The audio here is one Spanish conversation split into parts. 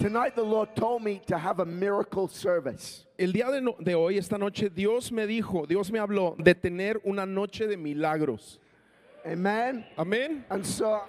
Tonight, the Lord told me to have a miracle service. El día de, no- de hoy, esta noche, Dios me dijo, Dios me habló de tener una noche de milagros. Amen. Amén. And so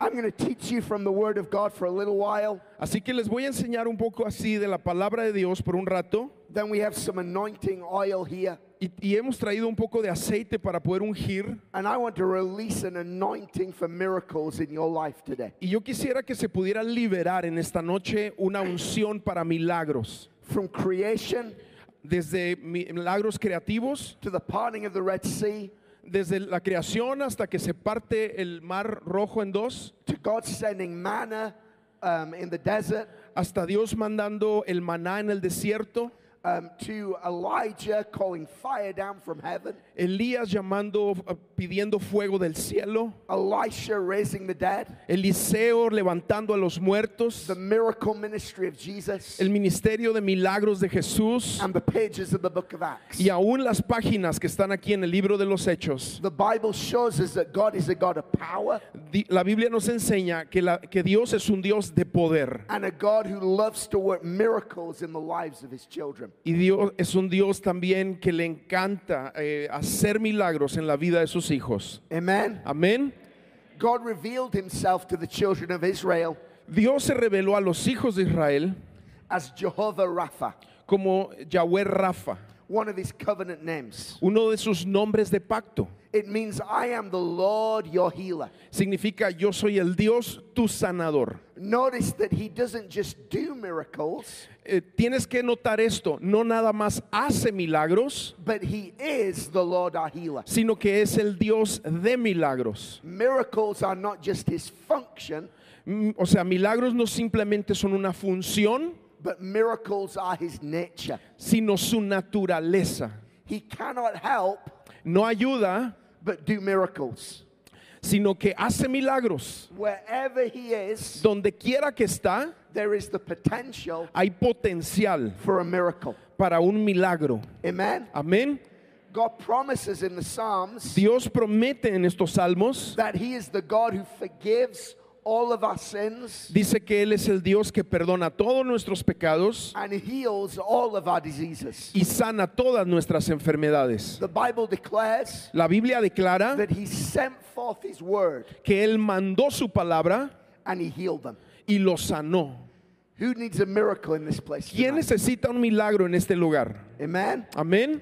I'm going to teach you from the Word of God for a little while. Así que les voy a enseñar un poco así de la palabra de Dios por un rato. Then we have some anointing oil here. Y, y hemos traído un poco de aceite para poder ungir. And I want to release an anointing for miracles in your life today. Y yo quisiera que se pudiera liberar en esta noche una unción para milagros. From creation Desde milagros creativos, to the parting of the Red Sea desde la creación hasta que se parte el mar rojo en dos, to God sending manna um, in the desert hasta Dios mandando el maná en el desierto, um, to Elijah calling fire down from heaven, Elías llamando, eh, pidiendo fuego del cielo, Elisha raising the dead, Eliseo levantando a los muertos, the miracle ministry of Jesus, el ministerio de milagros de Jesús and the pages of the book of Acts. y aún las páginas que están aquí en el libro de los Hechos. The Bible shows us that God is a God of power La Biblia nos enseña que, la- que Dios es un Dios de poder and a God who loves to work miracles in the lives of his children. y Dios es un Dios también que le encanta eh, hacer milagros en la vida de sus hijos. Amen. Amén. God revealed himself to the children of Israel Dios se reveló a los hijos de Israel as Jehovah Rapha, como Yahweh Rafa, one of his covenant names. uno de sus nombres de pacto. It means I am the Lord your healer. Significa yo soy el Dios tu sanador. Notice that he doesn't just do miracles, Eh, tienes que notar esto, no nada más hace milagros, but he is the Lord our healer. sino que es el Dios de milagros. Miracles are not just his function, Mm, O sea, milagros no simplemente son una función, but miracles are his nature. sino su naturaleza. He cannot help No ayuda, but do miracles. sino que hace milagros. Wherever he is, Donde quiera que está, there is the potential hay potencial for a miracle. para un milagro. Amen. Amén. God promises in the Psalms Dios promete en estos salmos, that he is the God who forgives all of our sins dice que Él es el Dios que perdona todos nuestros pecados and heals all of our diseases. y sana todas nuestras enfermedades. The Bible declares La Biblia declara that he sent forth his word que Él mandó su palabra and he healed them. y lo sanó. Who needs a miracle in this place? ¿Quién tonight? necesita un milagro en este lugar? Amen. Amén.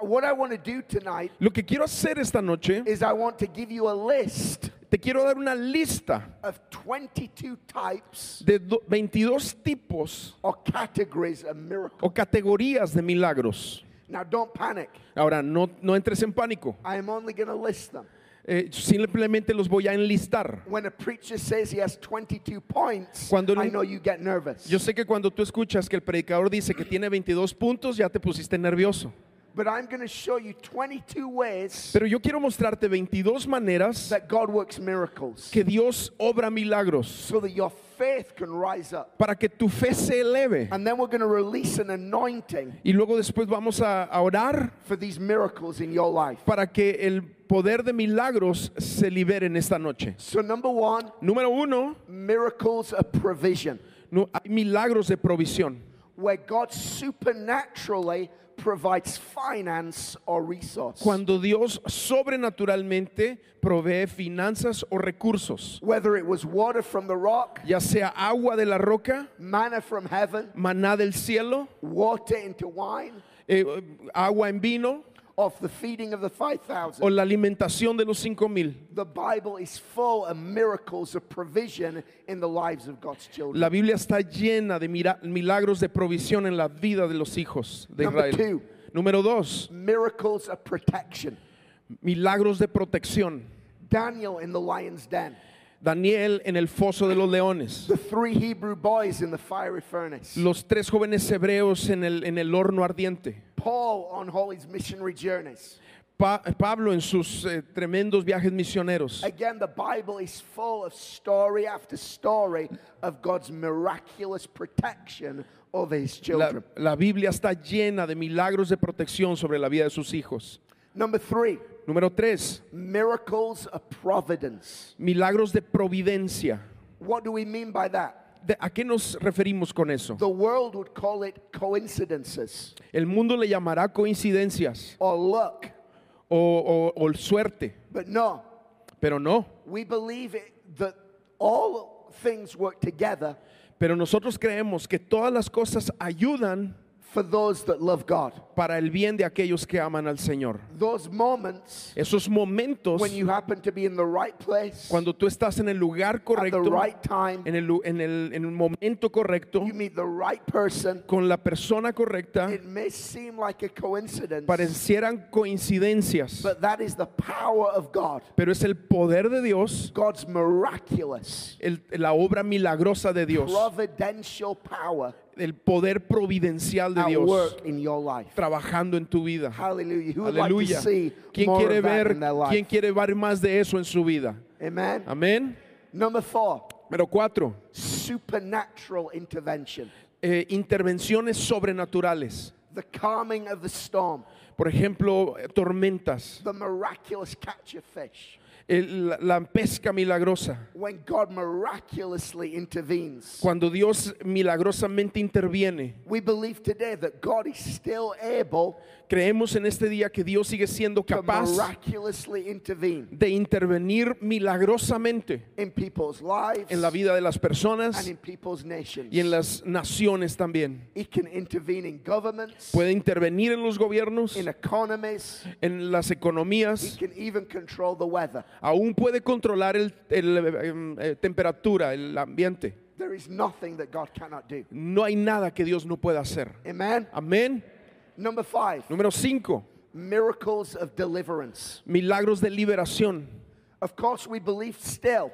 What I want to do tonight Lo que quiero hacer esta noche, is I want to give you a list te quiero dar una lista of 22 types de do- 22 tipos or categories of miracles. o categorías de milagros. Now, don't panic. Ahora, no, no entres en pánico. I am only going to list them. Eh, simplemente los voy a enlistar. When a preacher says he has 22 points, Cuando I un- know you get nervous. Yo sé que cuando tú escuchas que el predicador dice que tiene 22 puntos, ya te pusiste nervioso. But I'm going to show you 22 ways Pero yo quiero mostrarte 22 maneras that God works miracles que Dios obra milagros so that your faith can rise up. para que tu fe se eleve. And then we're going to release an anointing Y luego después vamos a, a orar for these miracles in your life. para que el poder de milagros se libere en esta noche. So, number one, Número uno, miracles of provision, no, hay milagros de provisión. where God supernaturally provides finance or resource. Cuando Dios sobrenaturalmente provee finanzas o recursos, Whether it was water from the rock, ya sea agua de la roca, manna from heaven, maná del cielo, water into wine, eh, agua en vino of the feeding of the 5,000. o la alimentación de los cinco mil. The Bible is full of miracles of provision in the lives of God's children. La Biblia está llena de milagros de provisión en la vida de los hijos de Number Israel. two. Número dos, Miracles of protection. milagros de protección. Daniel in the lion's den. Daniel en el foso de los leones. The three Hebrew boys in the fiery furnace. Los tres jóvenes hebreos en el, en el horno ardiente. Paul on all his missionary journeys. Pa- Pablo en sus eh, tremendos viajes misioneros. Again, the Bible is full of story after story of God's miraculous protection over his La, children. la Biblia está llena de milagros de protección sobre la vida de sus hijos. Number three, Número tres, miracles of providence. milagros de providencia. What do we mean by that? ¿A qué nos referimos con eso? The world would call it coincidences El mundo le llamará coincidencias or luck. o, o- o suerte, But no, pero no. we believe that all things work together Pero nosotros creemos que todas las cosas ayudan for those that love God. para el bien de aquellos que aman al Señor. Those moments Esos momentos when you happen to be in the right place cuando tú estás en el lugar at the correcto, right time, en el, en el, en el momento correcto, you meet the right person. con la persona correcta, It may seem like a coincidence, parecieran coincidencias, but that is the power of God. pero es el poder de Dios, God's miraculous, el- la obra milagrosa de Dios, providential power el poder providencial de Dios trabajando en tu vida. Aleluya. ¿Quién quiere ver, quién quiere ver más de eso en su vida? Amén. Number four, Número cuatro, supernatural intervention. eh, intervenciones sobrenaturales. The calming of the storm, Por ejemplo, eh, tormentas, the miraculous catch of fish. El- la, la pesca milagrosa. When God miraculously intervenes. Cuando Dios milagrosamente interviene, We believe today that God is still able creemos en este día que Dios sigue siendo capaz de intervenir milagrosamente in people's lives en la vida de las and personas in people's nations. y en las naciones también. He can intervene in governments, Puede intervenir en los gobiernos, in economies. en las economías, can even control the weather. Aún puede controlar el, el, eh, eh, temperatura, el ambiente. There is nothing that God cannot do. No hay nada que Dios no pueda hacer. Amen. Amén. Number five, Número 5. miracles of deliverance. Milagros de liberación. Of course, we believe still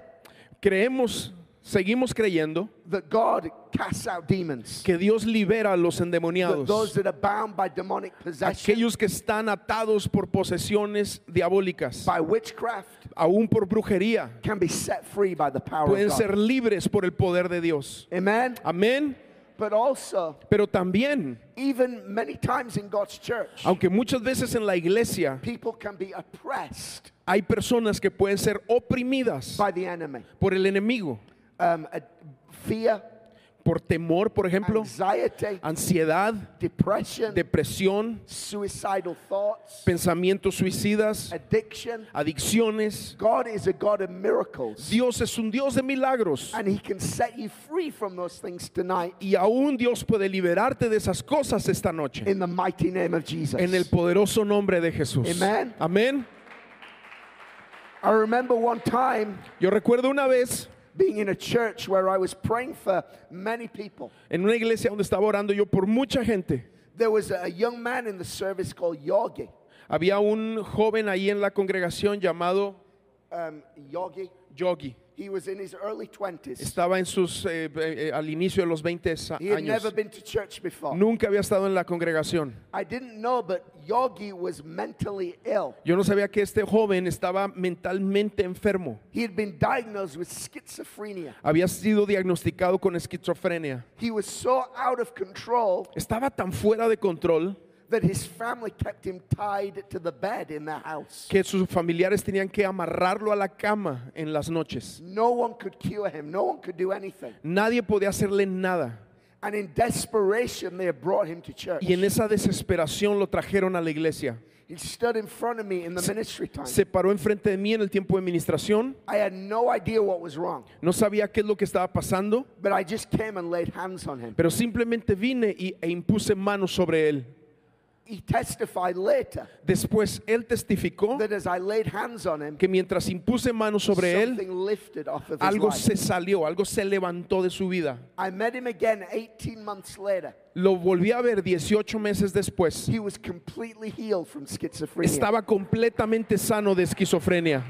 Creemos, seguimos creyendo that God casts out demons, que Dios libera a los endemoniados. those that are bound by demonic possession, Aquellos que están atados por posesiones diabólicas, by witchcraft, aún por brujería, can be set free by the power pueden of God. ser libres por el poder de Dios. Amen. Amén. But also, Pero también, even many times in God's church, aunque muchas veces en la iglesia people can be oppressed hay personas que pueden ser oprimidas by the enemy. por el enemigo, Um, fear, por temor, por ejemplo, anxiety, ansiedad, depression, depresión, suicidal thoughts, pensamientos suicidas, addiction. adicciones. God is a God of miracles. Dios es un Dios de milagros And He can set you free from those things tonight y aún Dios puede liberarte de esas cosas esta noche in the mighty name of Jesus. en el poderoso nombre de Jesús. Amen. Amén. I remember one time Yo recuerdo una vez being in a church where I was praying for many people. en una iglesia donde estaba orando yo por mucha gente. There was a young man in the service called Yogi. Había un joven ahí en la congregación llamado Um, Yogi. Yogi. He was in his early 20s. Estaba en sus eh, eh, al inicio de los 20 He had años. never been to church before. Nunca había estado en la congregación. I didn't know, but Yogi was mentally ill. Yo no sabía que este joven estaba mentalmente enfermo. He had been diagnosed with schizophrenia. Había sido diagnosticado con esquizofrenia. He was so out of control Estaba tan fuera de control that his family kept him tied to the bed in their house. que sus familiares tenían que amarrarlo a la cama en las noches. No one could cure him, no one could do anything. Nadie podía hacerle nada. And in desperation, they brought him to church. Y en esa desesperación lo trajeron a la iglesia. He stood in front of me in the ministry time. Se paró enfrente de mí en el tiempo de administración. I had no idea what was wrong, No sabía qué es lo que estaba pasando, but I just came and laid hands on him. pero simplemente vine y, e impuse manos sobre él. He testified later Después él testificó that as I laid hands on him, que mientras impuse manos sobre él, something lifted off of his algo life. se salió, algo se levantó de su vida. I met him again 18 months later. Lo volví a ver 18 meses después. He was completely healed from schizophrenia. Estaba completamente sano de esquizofrenia.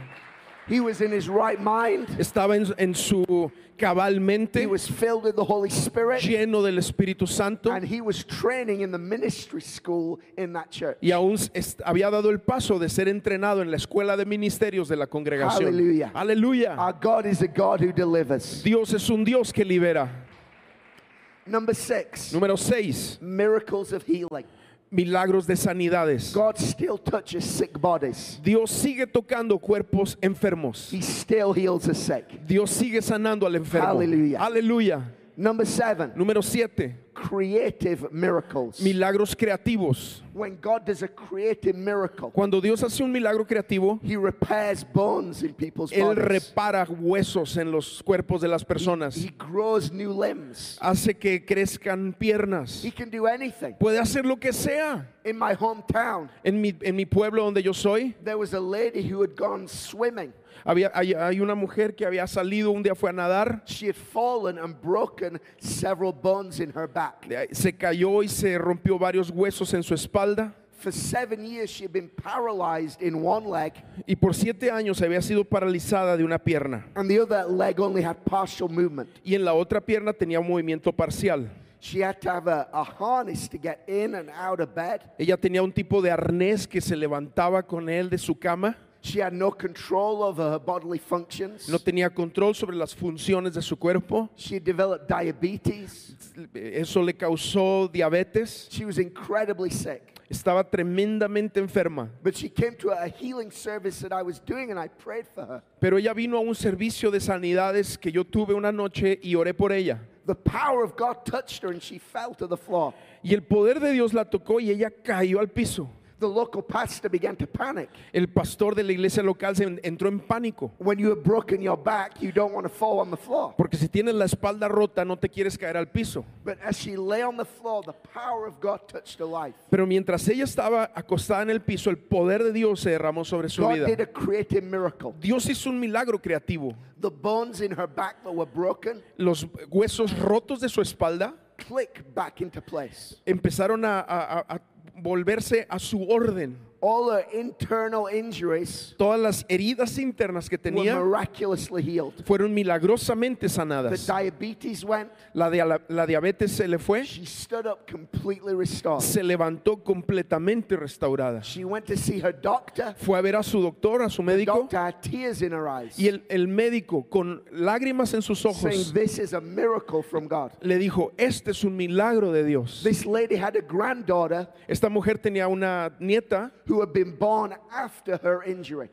He was in his right mind. Estaba en, en su cabal mente. He was filled with the Holy Spirit. lleno del Espíritu Santo. And he was training in the ministry school in that church. Y aún había dado el paso de ser entrenado en la escuela de ministerios de la congregación. Aleluya. Aleluya. Our God is a God who delivers. Dios es un Dios que libera. Number six, Número 6. miracles of healing. Milagros de sanidades. God still touches sick bodies. Dios sigue tocando cuerpos enfermos. He still heals the sick. Dios sigue sanando al enfermo. Aleluya. Number seven, Número 7. creative miracles. Milagros creativos. When God does a creative miracle, Cuando Dios hace un milagro creativo, He repairs bones in people's Él bodies. repara huesos en los cuerpos de las personas. He grows new limbs. Hace que crezcan piernas. He can do anything. Puede hacer lo que sea. In my hometown, En mi, en mi pueblo donde yo soy, there was a lady who had gone swimming. Había, hay, hay una mujer que había salido un día fue a nadar, She had fallen and broken several bones in her back. se cayó y se rompió varios huesos en su espalda. For seven years, she had been paralyzed in one leg, Y por siete años había sido paralizada de una pierna. and the other leg only had partial movement. Y en la otra pierna tenía un movimiento parcial. She had to have a, a harness to get in and out of bed. Ella tenía un tipo de arnés que se levantaba con él de su cama. She had no control over her bodily functions. No tenía control sobre las funciones de su cuerpo. She developed diabetes. Eso le causó diabetes. She was incredibly sick. Estaba tremendamente enferma. But she came to a healing service that I was doing and I prayed for her. Pero ella vino a un servicio de sanidades que yo tuve una noche y oré por ella. The power of God touched her and she fell to the floor. Y el poder de Dios la tocó y ella cayó al piso. The local pastor began to panic. El pastor de la iglesia local se en- entró en pánico. When you have broken your back, you don't want to fall on the floor. Porque si tienes la espalda rota no te quieres caer al piso. But as she lay on the floor, the power of God touched her life. Pero mientras ella estaba acostada en el piso, el poder de Dios se derramó sobre su God vida. did a creative miracle. Dios hizo un milagro creativo. The bones in her back that were broken Los huesos rotos de su espalda click back into place. empezaron a, a- a- a volverse a su orden. All her internal injuries Todas las heridas internas que were tenía miraculously healed. fueron milagrosamente The sanadas. diabetes went. La, dia- la diabetes se le fue, She stood up completely restored. se levantó completamente restaurada. She went to see her doctor. Fue a ver a su doctor, a su The médico, doctor had tears in her eyes, y el, el médico con lágrimas en sus saying, ojos This is a miracle from God. le dijo, este es un milagro de Dios. This lady had a granddaughter Esta mujer tenía una nieta who had been born after her injury.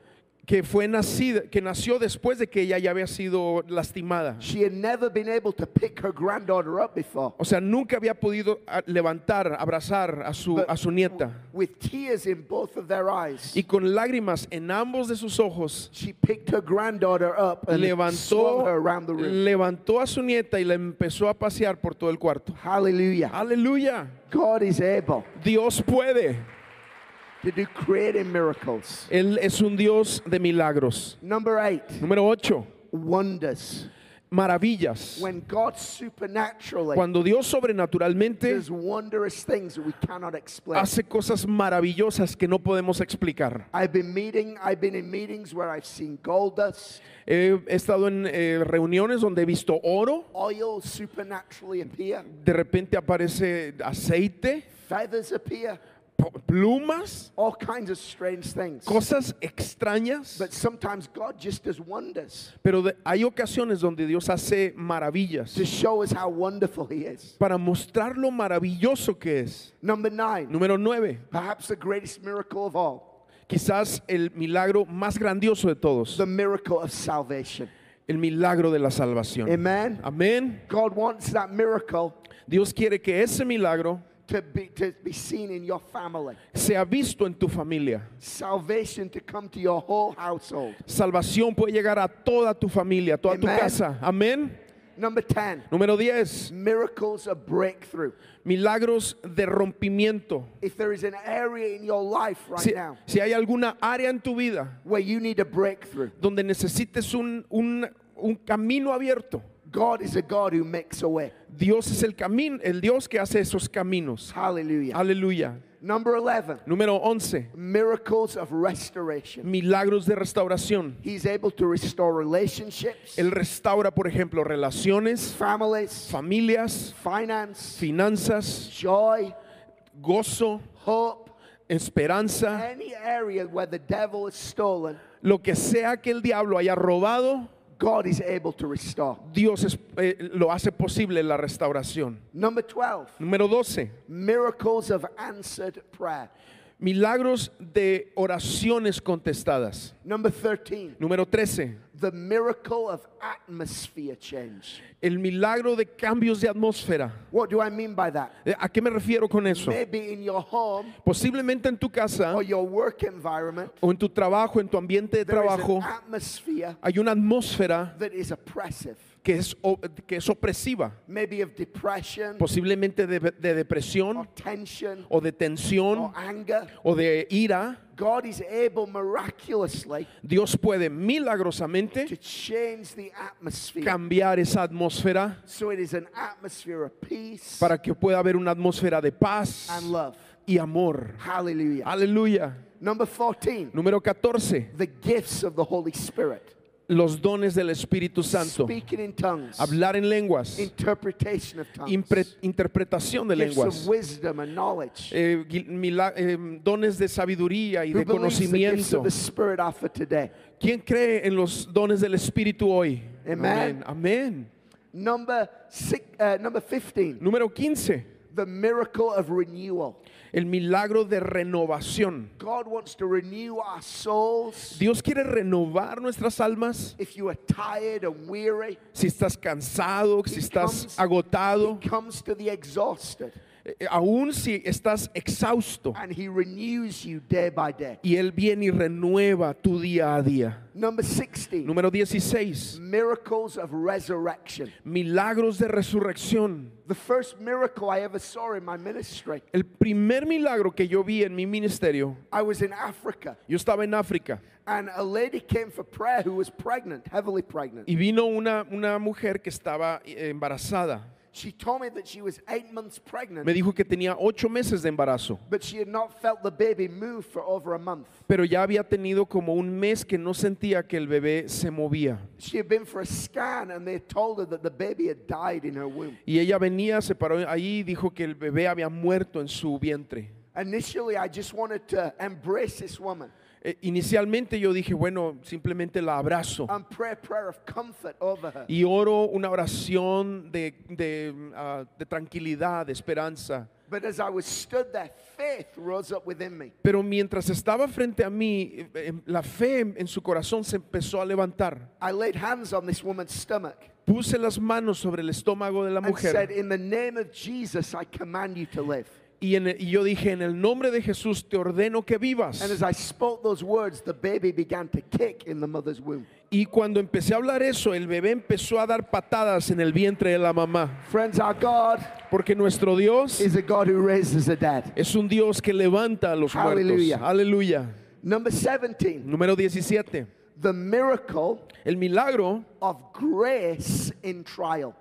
que fue nacida, que nació después de que ella ya había sido lastimada. She had never been able to pick her granddaughter up before. O sea, nunca había podido ah, levantar, abrazar a su, a su nieta. With tears in both of their eyes, Y con lágrimas en ambos de sus ojos, she picked her granddaughter up and levantó, her around the room. levantó a su nieta y la empezó a pasear por todo el cuarto. Hallelujah. Aleluya. God is able Dios puede. To do creative miracles. Él es un Dios de milagros. Number eight, Número 8. wonders. Maravillas. When God supernaturally Cuando Dios sobrenaturalmente does wondrous things that we cannot explain. hace cosas maravillosas que no podemos explicar. I've been meeting, I've been in meetings where I've seen gold dust, He estado en eh, reuniones donde he visto oro, oil supernaturally appear, de repente aparece aceite, feathers appear, plumas, all kinds of strange things. cosas extrañas. But sometimes God just does wonders Pero de- hay ocasiones donde Dios hace maravillas to show us how wonderful He is. para mostrar lo maravilloso que es. Number nine, Número 9. perhaps the greatest miracle of all, Quizás el milagro más grandioso de todos. the miracle of salvation. El milagro de la salvación. Amen. Amén. God wants that miracle Dios quiere que ese milagro to be, to be seen in your family, sea visto en tu familia. salvation to come to your whole household. Salvación puede llegar a toda tu familia, a toda tu Amen. casa. Amén. Number 10, Número 10. miracles of breakthrough. Milagros de rompimiento. If there is an area in your life right Si, now si hay alguna área en tu vida where you need a breakthrough, donde necesites un, un- un camino abierto, God is a God who makes a way. Dios es el camino, el Dios que hace esos caminos. Hallelujah. Aleluya. Number 11, Número 11. miracles of restoration. Milagros de restauración. He's able to restore relationships, Él restaura, por ejemplo, relaciones, families, familias, finance, finanzas, joy, gozo, hope, esperanza, any area where the devil has stolen, lo que sea que el diablo haya robado, God is able to restore. Dios es- eh, lo hace posible la restauración. Number 12, Número 12. miracles of answered prayer. Milagros de oraciones contestadas. Number 13, Número 13. the miracle of atmosphere change. El milagro de cambios de atmósfera. What do I mean by that? Eh, ¿A qué me refiero con eso? Maybe in your home Posiblemente en tu casa or your work environment, o en tu trabajo, en tu ambiente de trabajo, hay una atmósfera that is oppressive. Que es, que es opresiva. Maybe of depression Posiblemente de, de or depresión tension o de or tensión anger. o de ira. God is able miraculously Dios puede milagrosamente to change the atmosphere. cambiar esa atmósfera So it is an atmosphere of peace para que pueda haber una atmósfera de paz and love. y amor. Hallelujah. Aleluya. Number 14, Número 14. the gifts of the Holy Spirit. Los dones del Espíritu Santo. Speaking in tongues, Hablar en lenguas. interpretation of tongues, impre- interpretación de lenguas. of wisdom and knowledge. eh, mila- eh, dones de sabiduría y Who de conocimiento. ¿Quién cree en los dones del Espíritu hoy? Amen. Amén. Number six, uh, number 15, Número 15. the miracle of renewal. El milagro de renovación. God wants to renew our souls. Dios quiere renovar nuestras almas. If you are tired and weary, Si estás cansado, si He estás comes- agotado, He comes to the exhausted aún si estás exhausto. and He renews you day by day. Y Él viene y renueva tu día a día. Number 16, Número 16. miracles of resurrection. Milagros de resurrección. The first miracle I ever saw in my ministry, El primer milagro que yo vi en mi ministerio, I was in Africa yo estaba en África and a lady came for prayer who was pregnant, heavily pregnant. y vino una, una mujer que estaba eh, embarazada. She told me that she was eight months pregnant, Me dijo que tenía ocho meses de embarazo, but she had not felt the baby move for over a month. pero ya había tenido como un mes que no sentía que el bebé se movía. She had been for a scan and they told her that the baby had died in her womb. Y ella venía, se paró ahí y dijo que el bebé había muerto en su vientre. Initially, I just wanted to embrace this woman Eh, inicialmente yo dije, bueno, simplemente la abrazo and pray a prayer of comfort over her. y oro una oración de, de, ah, de tranquilidad, de esperanza. But as I was stood there, faith rose up within me. Pero mientras estaba frente a mí, eh, eh, la fe en en su corazón se empezó a levantar. I laid hands on this woman's stomach Puse las manos sobre el estómago de la and said, mujer In the name of Jesus, I command you to live. Y, en y yo dije, en el nombre de Jesús te ordeno que vivas. And as I spoke those words, the baby began to kick in the mother's womb. Y cuando empecé a hablar eso, el bebé empezó a dar patadas en el vientre de la mamá. Friends, our God Porque nuestro Dios is a God who raises the dead. es un Dios que levanta a los Aleluya. muertos. Aleluya. Number 17, Número 17. the miracle El milagro of grace in trial.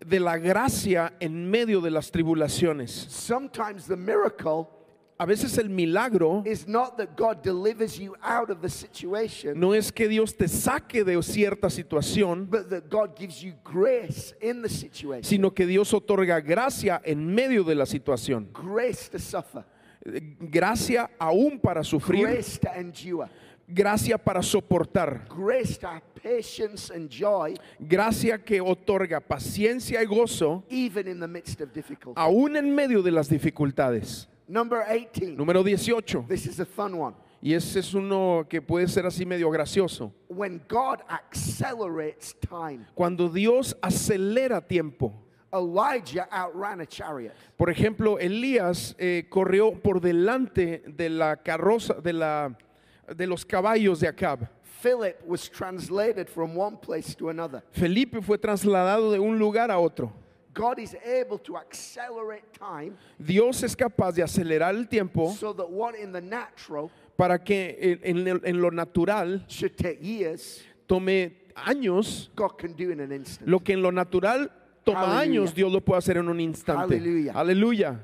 De la gracia en medio de las tribulaciones. Sometimes the miracle A veces el milagro is not that God delivers you out of the situation, no es que Dios te saque de cierta situación, but that God gives you grace in the situation. sino que Dios otorga gracia en medio de la situación. Grace to suffer, Gracia aún para sufrir, grace to endure, gracia para soportar, grace to patience and joy gracia que otorga paciencia y gozo even in the midst of difficulty. aún en medio de las dificultades. Number 18. Número 18. This is a fun one. Y ese es uno que puede ser así medio gracioso. When God accelerates time, Cuando Dios acelera tiempo. Elijah outran a chariot. Por ejemplo, Elías eh, corrió por delante de la carroza, de, la, de los caballos de Acab. Philip was translated from one place to another. Felipe fue trasladado de un lugar a otro. God is able to accelerate time Dios es capaz de acelerar el tiempo so that what in the natural para que en, en- en lo natural should take years, tome años, God can do in an instant. lo que en lo natural toma años, Dios lo puede hacer en un instante. Aleluya.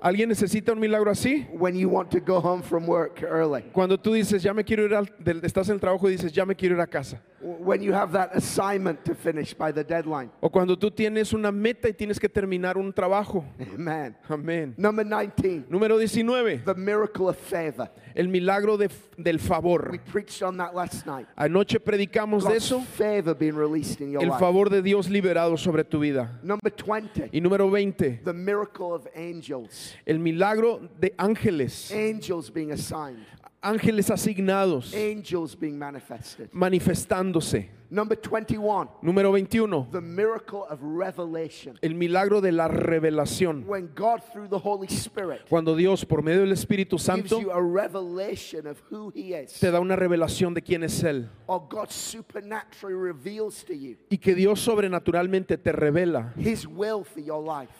¿Alguien necesita un milagro así? when you want to go home from work early? Cuando tú dices, ya me quiero ir al, estás en el trabajo y dices, ya me quiero ir a casa. When you have that assignment to finish by the deadline. O cuando tú tienes una meta y tienes que terminar un trabajo. Amen. Amén. Number 19, Número 19. the miracle of favor. El milagro de- del We favor. preached on that last night. Anoche predicamos de God's eso. favor being released in your El favor de Dios liberado sobre tu vida. Number 20, Y número 20. the miracle of angels. El milagro de ángeles. Angels being assigned. Ángeles asignados. Angels being manifested. Manifestándose. Number 21, Número 21. the miracle of revelation. El milagro de la revelación. When God, through the Holy Spirit, Cuando Dios, por medio del Espíritu gives Santo, you a revelation of who He is, te da una revelación de quién es Él. or God supernaturally reveals to you Y que Dios sobrenaturalmente te revela His will for your life,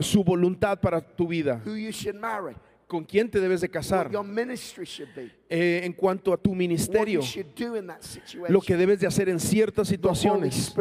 su voluntad para tu vida. who you should marry, ¿Con quién te debes de casar? Eh, en cuanto a tu ministerio, lo que debes de hacer en ciertas situaciones.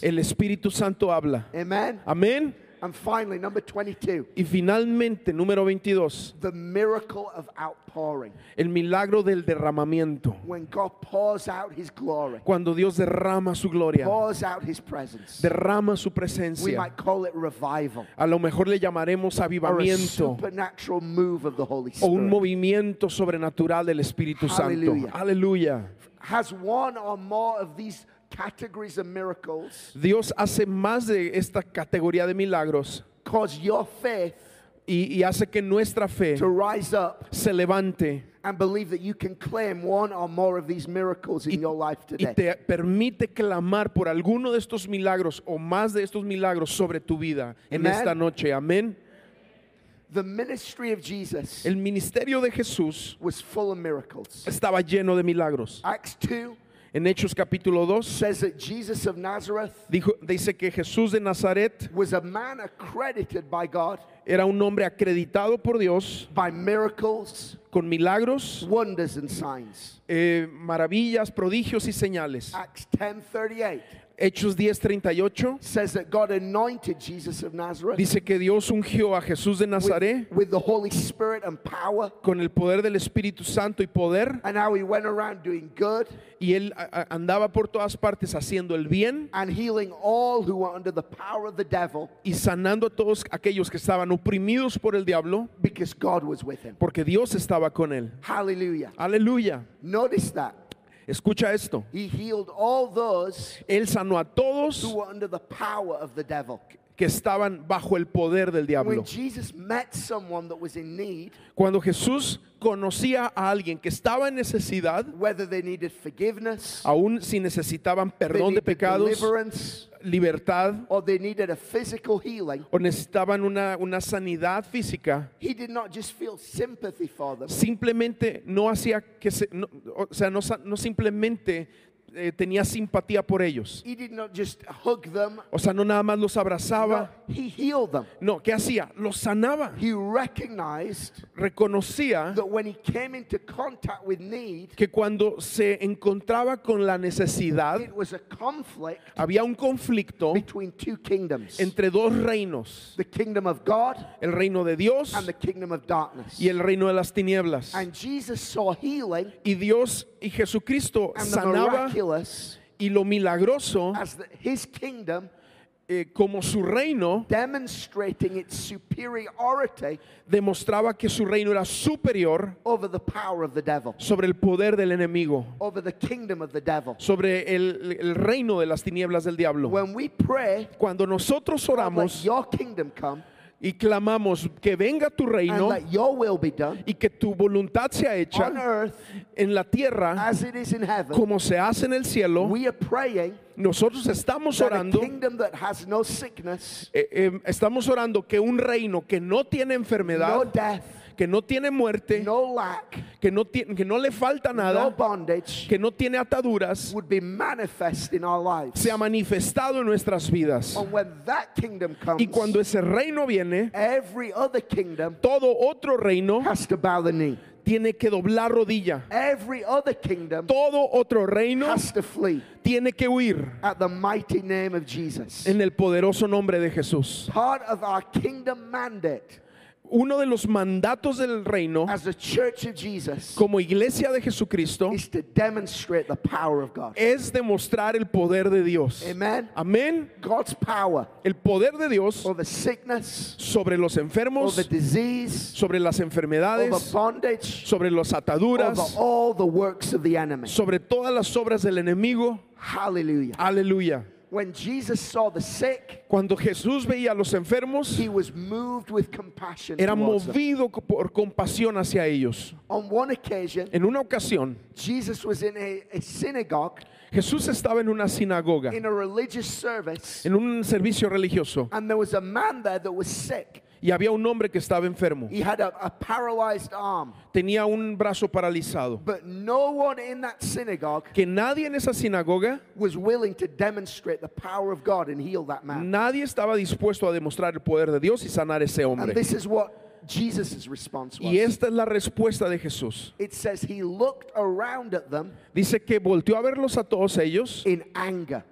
El Espíritu Santo habla. Amen. Amén. And finally, number 22, Y finalmente, número 22, the miracle of outpouring. el milagro del derramamiento. When God pours out His glory, Cuando Dios derrama su gloria, pours out His presence. derrama su We presencia. might call it revival. A lo mejor le llamaremos Or a avivamiento supernatural move of the Holy o un Spirit. movimiento sobrenatural del Espíritu Santo. Aleluya. Has one or more of these categories of miracles Dios hace más de esta categoría de milagros caused your faith y, y hace que nuestra fe to rise up se levante and believe that you can claim one or more of these miracles in your life y today? te permite clamar por alguno de estos milagros o más de estos milagros sobre tu vida en Amen. esta noche. Amén. The ministry of Jesus El ministerio de Jesús was full of miracles. estaba lleno de milagros. Acts 2 En Hechos capítulo 2 says that Jesus of Nazareth dijo, dice que Jesús de Nazaret was a man accredited by God era un hombre acreditado por Dios by miracles, con milagros, wonders, and signs. eh, maravillas, prodigios y señales. Acts 10:38 Hechos 10:38 says that God anointed Jesus of Nazareth dice que Dios ungió a Jesús de Nazaret with, with the Holy Spirit and power, con el poder del Espíritu Santo y poder and how he went around doing good y él a- a- andaba por todas partes haciendo el bien and healing all who were under the power of the devil y sanando a todos aquellos que estaban oprimidos por el diablo because God was with him. porque Dios estaba con él. Hallelujah. Aleluya. Notice that. Escucha esto. He healed all those Él sanó a todos who were under the power of the devil. Que estaban bajo el poder del diablo. When Jesus met someone that was in need, Cuando Jesús conocía a alguien que estaba en necesidad, whether they needed forgiveness, aún si necesitaban perdón de pecados, libertad, or they needed a physical healing, o necesitaban una, una sanidad física, he did not just feel sympathy for them. simplemente no hacía que se, no- o sea, no, no simplemente eh, tenía simpatía por ellos. He did not just hug them. O sea, no nada más los No, abrazaba. he healed them. No, ¿qué hacía? Los sanaba. He recognized Reconocía that when he came into contact with need, que cuando se encontraba con la necesidad, it was a conflict había un conflicto between two kingdoms entre dos reinos, the kingdom of God el reino de Dios and the kingdom of darkness. y el reino de las tinieblas. And Jesus saw healing Y Dios y Jesucristo sanaba y lo milagroso as the, his kingdom eh, como su reino demonstrating its superiority demostraba que su reino era superior over the power of the devil, sobre el poder del enemigo, over the kingdom of the devil. sobre el, el reino de las tinieblas del diablo. When we pray, Cuando nosotros God, let oramos your kingdom come y clamamos que venga tu reino let your will be done y que tu voluntad sea hecha on earth en la tierra as it is in heaven, como se hace en el cielo, we are praying nosotros estamos orando, that has no sickness, eh, eh, estamos orando que un reino que no tiene no enfermedad, death, que no tiene muerte, no lack, que no, que no le falta no nada, bondage que no tiene ataduras, would be manifest in our lives. se ha manifestado en nuestras vidas. And when that kingdom comes, Y cuando ese reino viene, every other kingdom todo otro reino has to bow the knee. tiene que doblar rodilla. Every other kingdom Todo otro reino has to flee tiene que huir at the mighty name of Jesus. en el poderoso nombre de Jesús. Part of our kingdom mandate Uno de los mandatos del reino as a church of Jesus como iglesia de Jesucristo is to demonstrate the power of God. es demostrar el poder de Dios. Amen. Amén. God's power El poder de Dios over sickness, sobre los enfermos, over disease, sobre las over enfermedades, bondage, sobre las over ataduras, all the works of the enemy. sobre todas las obras del enemigo. Hallelujah. Aleluya. When Jesus saw the sick, Cuando Jesús veía a los enfermos, he was moved with compassion. era towards them. movido por compasión hacia ellos. On one occasion, En una ocasión, Jesus was in a, a synagogue Jesús estaba en una sinagoga, in a religious service, en un servicio religioso, and there was a man there that was sick. Y había un hombre que estaba enfermo. He had a, a paralyzed arm, Tenía un brazo paralizado. but no one in that synagogue Que nadie en esa sinagoga, was willing to demonstrate the power of God and heal that man. nadie estaba dispuesto a demostrar el poder de Dios y sanar a ese And hombre. this is what Jesus' response was. Y esta es la respuesta de Jesús. It says he looked around at them Dice que volteó a verlos a todos ellos in anger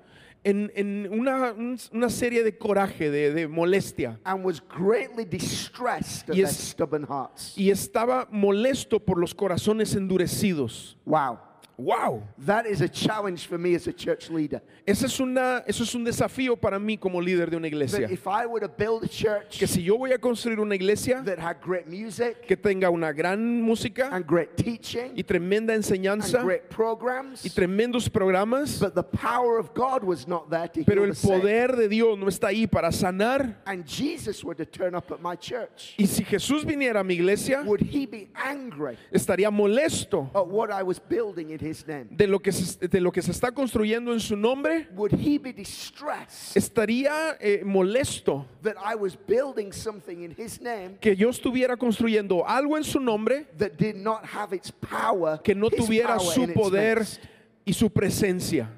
en, en una, un- una serie de coraje, de, de molestia. and was greatly distressed Y es- stubborn hearts. Y estaba molesto por los corazones endurecidos. Wow. ¡Wow! That is a challenge for me as a church leader. Ese es, una, eso es un desafío para mí como líder de una iglesia. That if I were to build a church Que si yo voy a construir una iglesia that had great music que tenga una gran música and great teaching y tremenda and enseñanza great programs, y tremendos programas, but the power of God was not there to pero el poder de Dios no está ahí para sanar. and Jesus were to turn up at my church, Y si Jesús viniera a mi iglesia, would he be angry estaría molesto at what I was building in his name? de lo que se, de lo que se está construyendo en su nombre. Would he be distressed Estaría eh, molesto that I was building something in his name que yo estuviera construyendo algo en su nombre that did not have its power, que no his tuviera power su in its poder midst? y su presencia.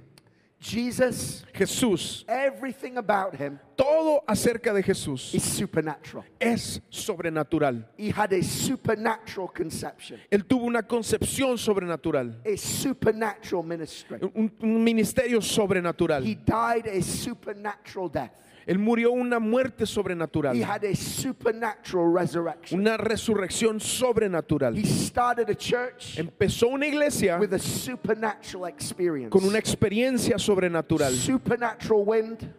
Jesus, Jesús, everything about him todo acerca de Jesús is supernatural. es sobrenatural. He had a supernatural conception, Él tuvo una concepción sobrenatural, a supernatural ministry. un, un ministerio sobrenatural. He died a supernatural death. Él murió una muerte He sobrenatural, had a supernatural resurrection. una resurrección sobrenatural. He started a church Empezó una iglesia with a supernatural experience. con una experiencia sobrenatural, Supernatural wind,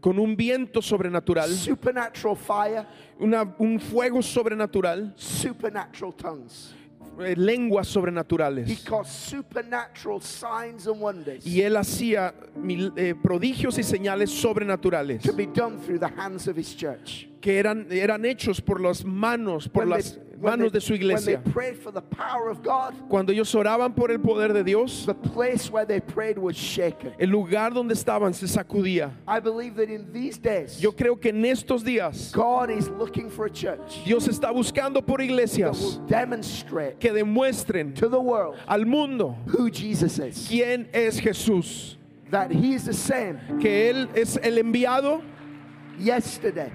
con un viento sobrenatural, supernatural fire, una- un fuego sobrenatural, supernatural tongues. Eh, lenguas sobrenaturales. caused supernatural signs and wonders Y él hacía mil- eh, prodigios y señales sobrenaturales to be done through the hands of his church. que eran, eran hechos por las manos, por las manos de su iglesia. Cuando ellos oraban por el poder de Dios, el lugar donde estaban se sacudía. Yo creo que en estos días Dios está buscando por iglesias que demuestren al mundo quién es Jesús, That he is the same que Él es el enviado, yesterday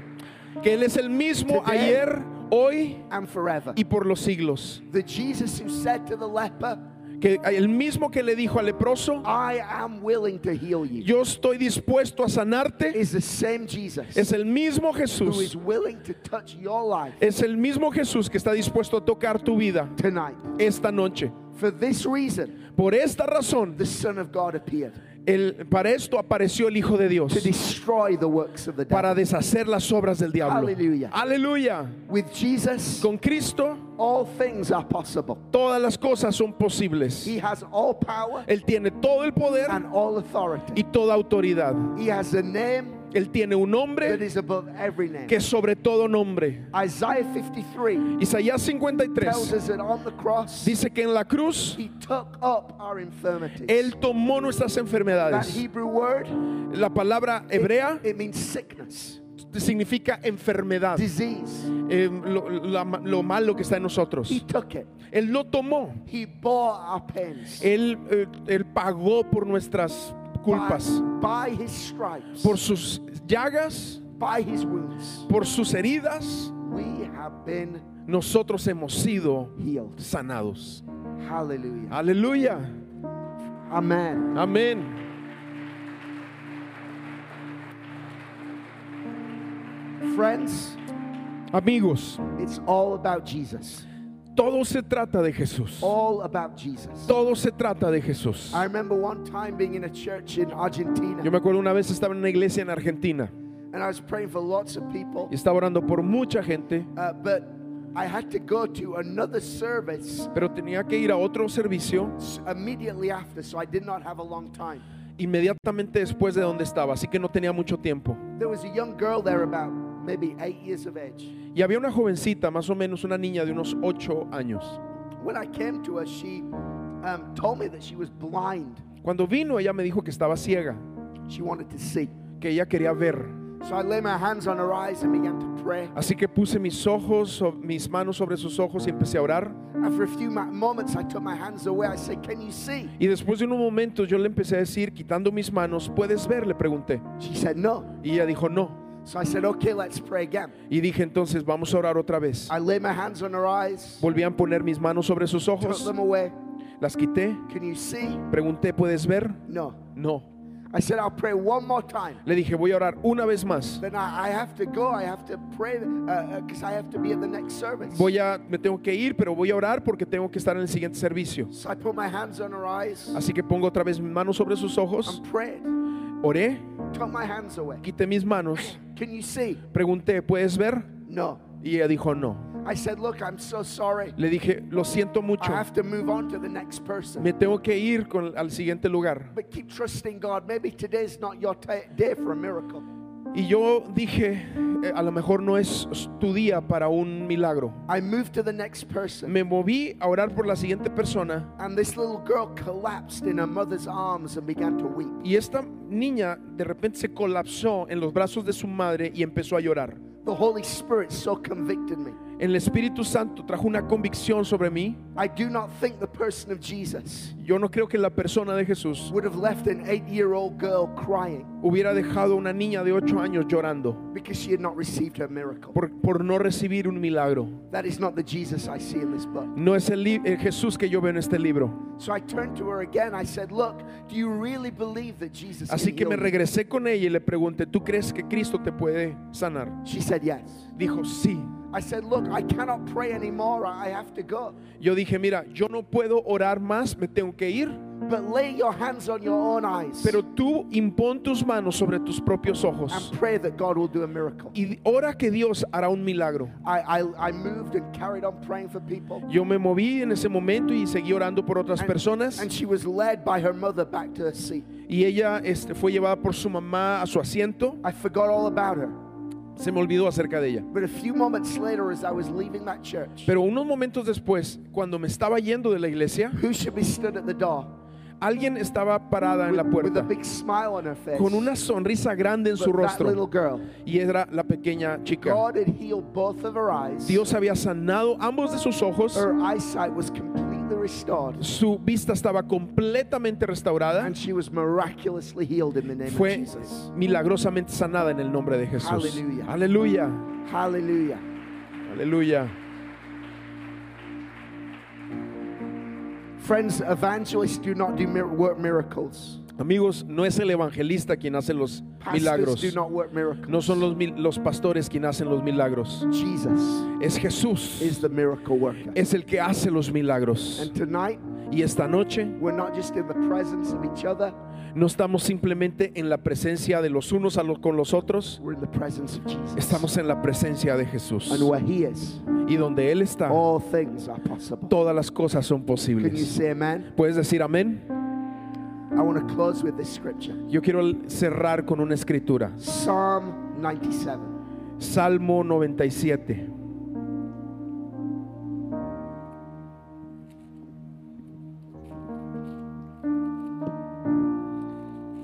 que Él es el mismo ayer, hoy and forever. y por los siglos. The Jesus who said to the leper, Que el mismo que le dijo al leproso, I am willing to heal you, yo estoy dispuesto a sanarte, is the same Jesus es el mismo who is Jesús. willing to touch your life Es el mismo Jesús que está dispuesto a tocar tu vida tonight. esta noche. For this reason, Por esta razón, the Son of God appeared el- para esto apareció el Hijo de Dios, to destroy the works of the para deshacer las obras del diablo. Aleluya. Aleluya. With Jesus, Con Cristo all things are possible. todas las cosas son posibles. He has all power Él tiene todo el poder and all authority. y toda autoridad. He has a name Él tiene un nombre que es sobre todo nombre. Isaiah 53 Isaías tells 53 us that on the cross, dice que en la cruz. Él tomó nuestras enfermedades. La palabra hebrea significa enfermedad, eh, lo, la- lo malo que está en nosotros. Él lo tomó. Él, eh, él pagó por nuestras culpas, By, by his stripes, por sus llagas, by his wounds, por sus heridas. we have been Nosotros hemos sido healed. sanados. Hallelujah. Aleluya. Amen. Amén. Friends, Amigos, It's all about Jesus. Todo se trata de Jesús. All about Jesus. Todo se trata de Jesús. I remember one time being in a church in Argentina Yo me acuerdo una vez estaba en una iglesia en Argentina and I was praying for lots of people, y estaba orando por mucha gente, uh, but I had to go to another service pero tenía que ir a otro servicio immediately after, so I did not have a long time. inmediatamente después de donde estaba, así que no tenía mucho tiempo. There was a young girl there about maybe eight years of age. Y había una jovencita, más o menos una niña de unos ocho años. When I came to her, she um, told me that she was blind. Cuando vino, ella me dijo que estaba ciega, She wanted to see. que ella quería ver. So I laid my hands on her eyes and began to pray. Así que puse mis ojos, so- mis manos sobre sus ojos y empecé a orar. After a few ma- moments, I took my hands away. I said, Can you see? Y después de unos momentos yo le empecé a decir, quitando mis manos, ¿puedes ver? Le pregunté. She said, No. Y ella dijo, no. So I said, Okay, let's pray again. Y dije, entonces vamos a orar otra vez. I laid my hands on her eyes, Volví a poner mis manos sobre sus took ojos, them away. las quité, Can you see? pregunté, ¿puedes ver? No. No. I said, I'll pray one more time. Le dije, voy a orar una vez más. Then I, I have to go. I have to pray because I have to be at the next service. Voy a, me tengo que ir, pero voy a orar porque tengo que estar en el siguiente servicio. So I put my hands on her eyes Así que pongo otra vez mis manos sobre sus ojos, and prayed. oré, Took my hands away. quité mis manos, Can you see? pregunté, ¿puedes ver? No. Y ella dijo, no. I said, Look, I'm so sorry. Le dije, lo siento I mucho, have to move on to the next person. me tengo que ir con- al siguiente lugar. But keep trusting God. Maybe today's not your day for a miracle. Y yo dije, eh, a lo mejor no es tu día para un milagro. I moved to the next person. Me moví a orar por la siguiente persona And this little girl collapsed in her mother's arms and began to weep. y esta niña de repente se colapsó en los brazos de su madre y empezó a llorar. The Holy Spirit so convicted me. El Espíritu Santo trajo una convicción sobre mí. I do not think the person of Jesus Yo no creo que la persona de Jesús would have left an eight year old girl crying hubiera dejado a una niña de ocho años llorando because she had not received her miracle. por, por no recibir un milagro. That is not the Jesus I see in this book. No es el, Jesús que yo veo en este libro. So I turned to her again. I said, Look, do you really believe that Jesus Así can que me heal you?" regresé con ella y le pregunté, ¿tú crees que Cristo te puede sanar? She said, Yes. Dijo, sí. I said, Look, I cannot pray anymore. I have to go. Yo dije, mira, yo no puedo orar más, me tengo que ir. But lay your hands on your own eyes Pero tú impón tus manos sobre tus propios ojos and pray that God will do a miracle. y ora que Dios hará un milagro. I, I, I moved and carried on praying for people. Yo me moví en ese momento y seguí orando por otras And- personas And she was led by her mother back to her seat. y ella este, fue llevada por su mamá a su asiento. I forgot all about her. Se me olvidó acerca de ella. But a few moments later, as I was leaving that church, Pero unos momentos después, cuando me estaba yendo de la iglesia, who should be stood at the door alguien estaba parada en la with, with a puerta big smile on her face? con una sonrisa grande en su rostro girl, y era la pequeña chica. God had healed both of her eyes. Dios había sanado ambos de sus ojos, Her eyesight was completely restored, su vista estaba completamente restaurada, and she was miraculously healed in the name of fue Jesus. milagrosamente sanada en el nombre de Jesús. Aleluya. Aleluya, Hallelujah. aleluya. Friends, evangelists do not do miracles. Amigos, no es el evangelista quien hace los milagros. No son los, pastores quien hacen los milagros. Jesus Es Jesús. is the miracle worker. Es el que hace los milagros. And tonight, Y esta noche we're not just in the presence of each other, no estamos simplemente en la presencia de los unos a los, con los otros. we're in the presence of Jesus. Estamos en la presencia de Jesús. And where He is, Y donde Él está, all things are possible. todas las cosas son Can you posibles. say amen? ¿Puedes decir amén? I want to close with this scripture Yo quiero cerrar con una escritura. Psalm 97. Salmo 97.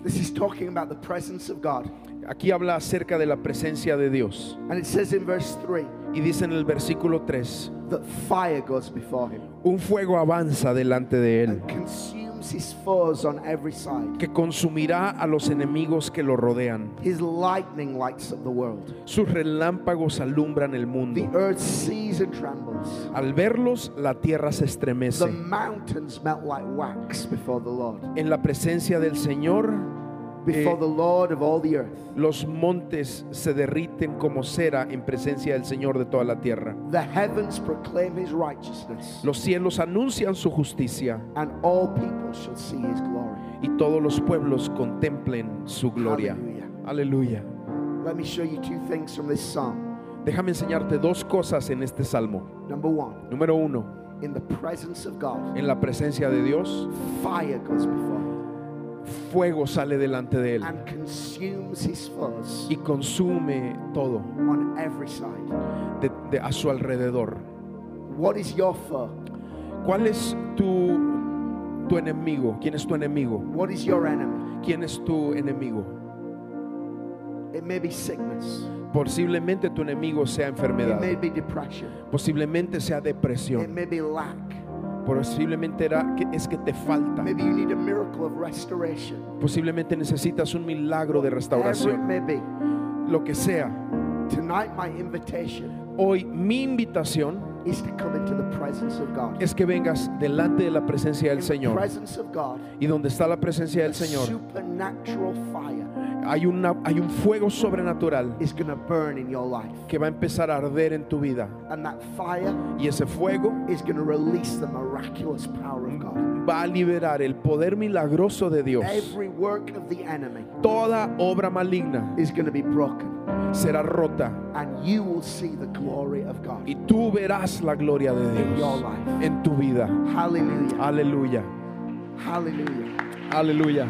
This is talking about the presence of God. Aquí habla acerca de la presencia de Dios. And it says in verse 3 Y dice en el versículo 3, that fire goes before him un fuego avanza delante de él, and consumes his foes on every side. que consumirá a los enemigos que lo rodean. His lightning lights up the world. Sus relámpagos alumbran el The mundo. earth sees and trembles. Al verlos, la tierra se The estremece. mountains melt like wax before the Lord. En la presencia del Señor, before Eh, the Lord of all the earth. Los montes se derriten como cera en presencia del Señor de toda la tierra. The heavens proclaim his righteousness, Los cielos anuncian su justicia and all people shall see his glory. y todos los pueblos contemplen su gloria. Aleluya. Let me show you two things from this psalm. Déjame enseñarte dos cosas en este salmo. Number one, Número uno, in the presence of God, en la presencia de Dios, fire goes before fuego sale delante de él and consumes his foes y consume todo on every side. de- de- a su alrededor. What is your foe? ¿Cuál es tu, tu enemigo? ¿Quién es tu enemigo? What is your enemy? ¿Quién es tu enemigo? It may be sickness, Posiblemente tu enemigo sea it enfermedad, may be depression, posiblemente sea it depresión, may be lack. Posiblemente era que es que te falta, Maybe you need a miracle of restoration. posiblemente necesitas un milagro de restauración, lo que sea. Tonight, my invitation Hoy mi invitación is to come into the presence of God. es que vengas delante de la presencia del In Señor presence of God, y donde está la presencia del Señor supernatural fire hay una hay un fuego sobrenatural is to burn in your life. que va a empezar a arder en tu vida And that fire y ese fuego is going to release the miraculous power of God. va a liberar el poder milagroso de Dios. Every work of the enemy Toda obra maligna is going to be broken. será rota And you will see the glory of God. y tú verás la gloria de In your Dios life. en tu vida. Aleluya. Hallelujah. Aleluya.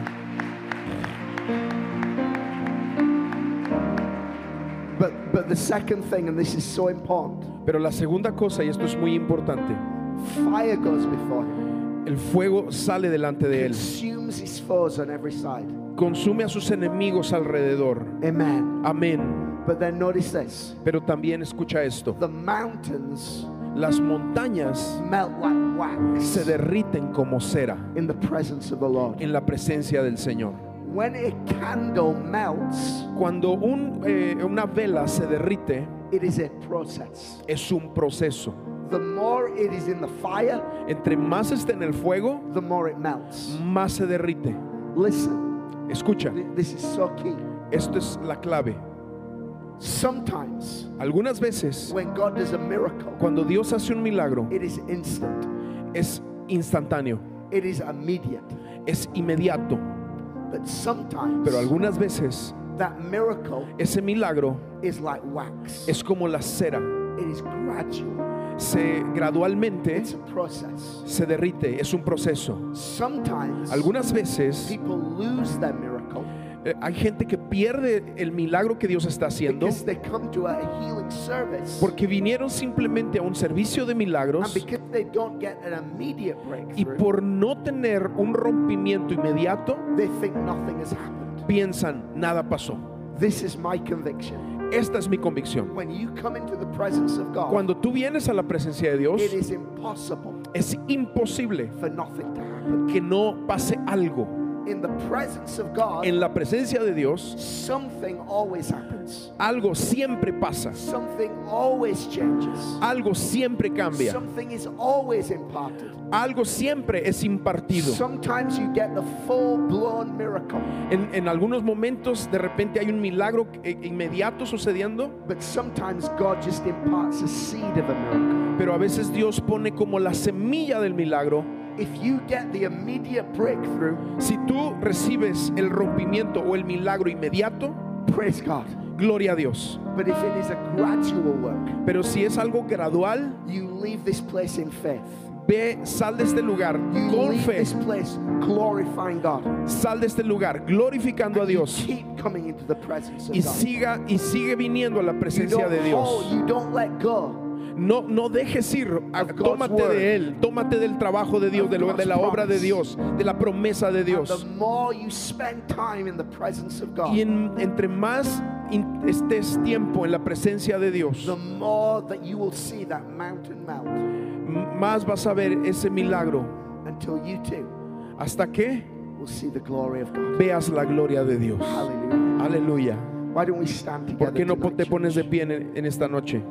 The second thing, and this is so important, Pero la segunda cosa, y esto es muy importante, fire goes before him, el fuego sale delante de él, consumes his foes on every side. consume a sus enemigos alrededor. Amen. Amén. But then notice this: Pero también escucha esto, the mountains las montañas melt like wax se derriten como cera in the presence of the Lord. en la presencia del Señor. When a candle melts, Cuando un, eh, una vela se derrite, it is a process. es un proceso. The more it is in the fire, Entre más esté en el fuego, the more it melts. más se derrite. Listen, Escucha, th- this is so key. esto es la clave. Sometimes Algunas veces, when God does a miracle, cuando Dios hace un milagro, it is instant, es instantáneo, it is immediate. es inmediato. But sometimes Pero algunas veces, that miracle ese milagro is like wax, es como la cera. it is gradual, Se gradualmente it's a process. se derrite, es un proceso. Sometimes Algunas veces eh, hay gente que pierde el milagro que Dios está haciendo porque vinieron simplemente a un servicio de milagros y por no tener un rompimiento inmediato piensan nada pasó. This is my conviction. Esta es mi convicción. When you come into the presence of God, Cuando tú vienes a la presencia de Dios, it is impossible es imposible for nothing to happen. que no pase algo. In the presence of God, En la presencia de Dios, something always happens. algo siempre pasa. Something always changes. Algo siempre cambia. Something is always imparted. Algo siempre es impartido. Sometimes you get the full blown miracle, En, en algunos momentos de repente hay un milagro eh, inmediato sucediendo, but sometimes God just imparts a seed of a miracle. pero a veces Dios pone como la semilla del milagro. If you get the immediate breakthrough, Si tú recibes el rompimiento o el milagro inmediato, praise God. gloria a Dios. But if it is a gradual work, Pero si es algo gradual, you leave this place in faith. ve, sal de este lugar You con leave fe. this place glorifying God. Sal de este lugar glorificando a You Dios keep coming into the presence of y God. siga y sigue viniendo a la You presencia de don't hold, Dios. you don't let go. No, no dejes ir, tómate de él, tómate del trabajo de Dios, de, lo- de la obra de. Dios, de la promesa de Dios. Y en- entre más estés tiempo en la presencia de Dios, más vas a ver ese milagro hasta que veas la gloria de Dios. Aleluya. ¿Por qué no te pones de pie en, en esta noche?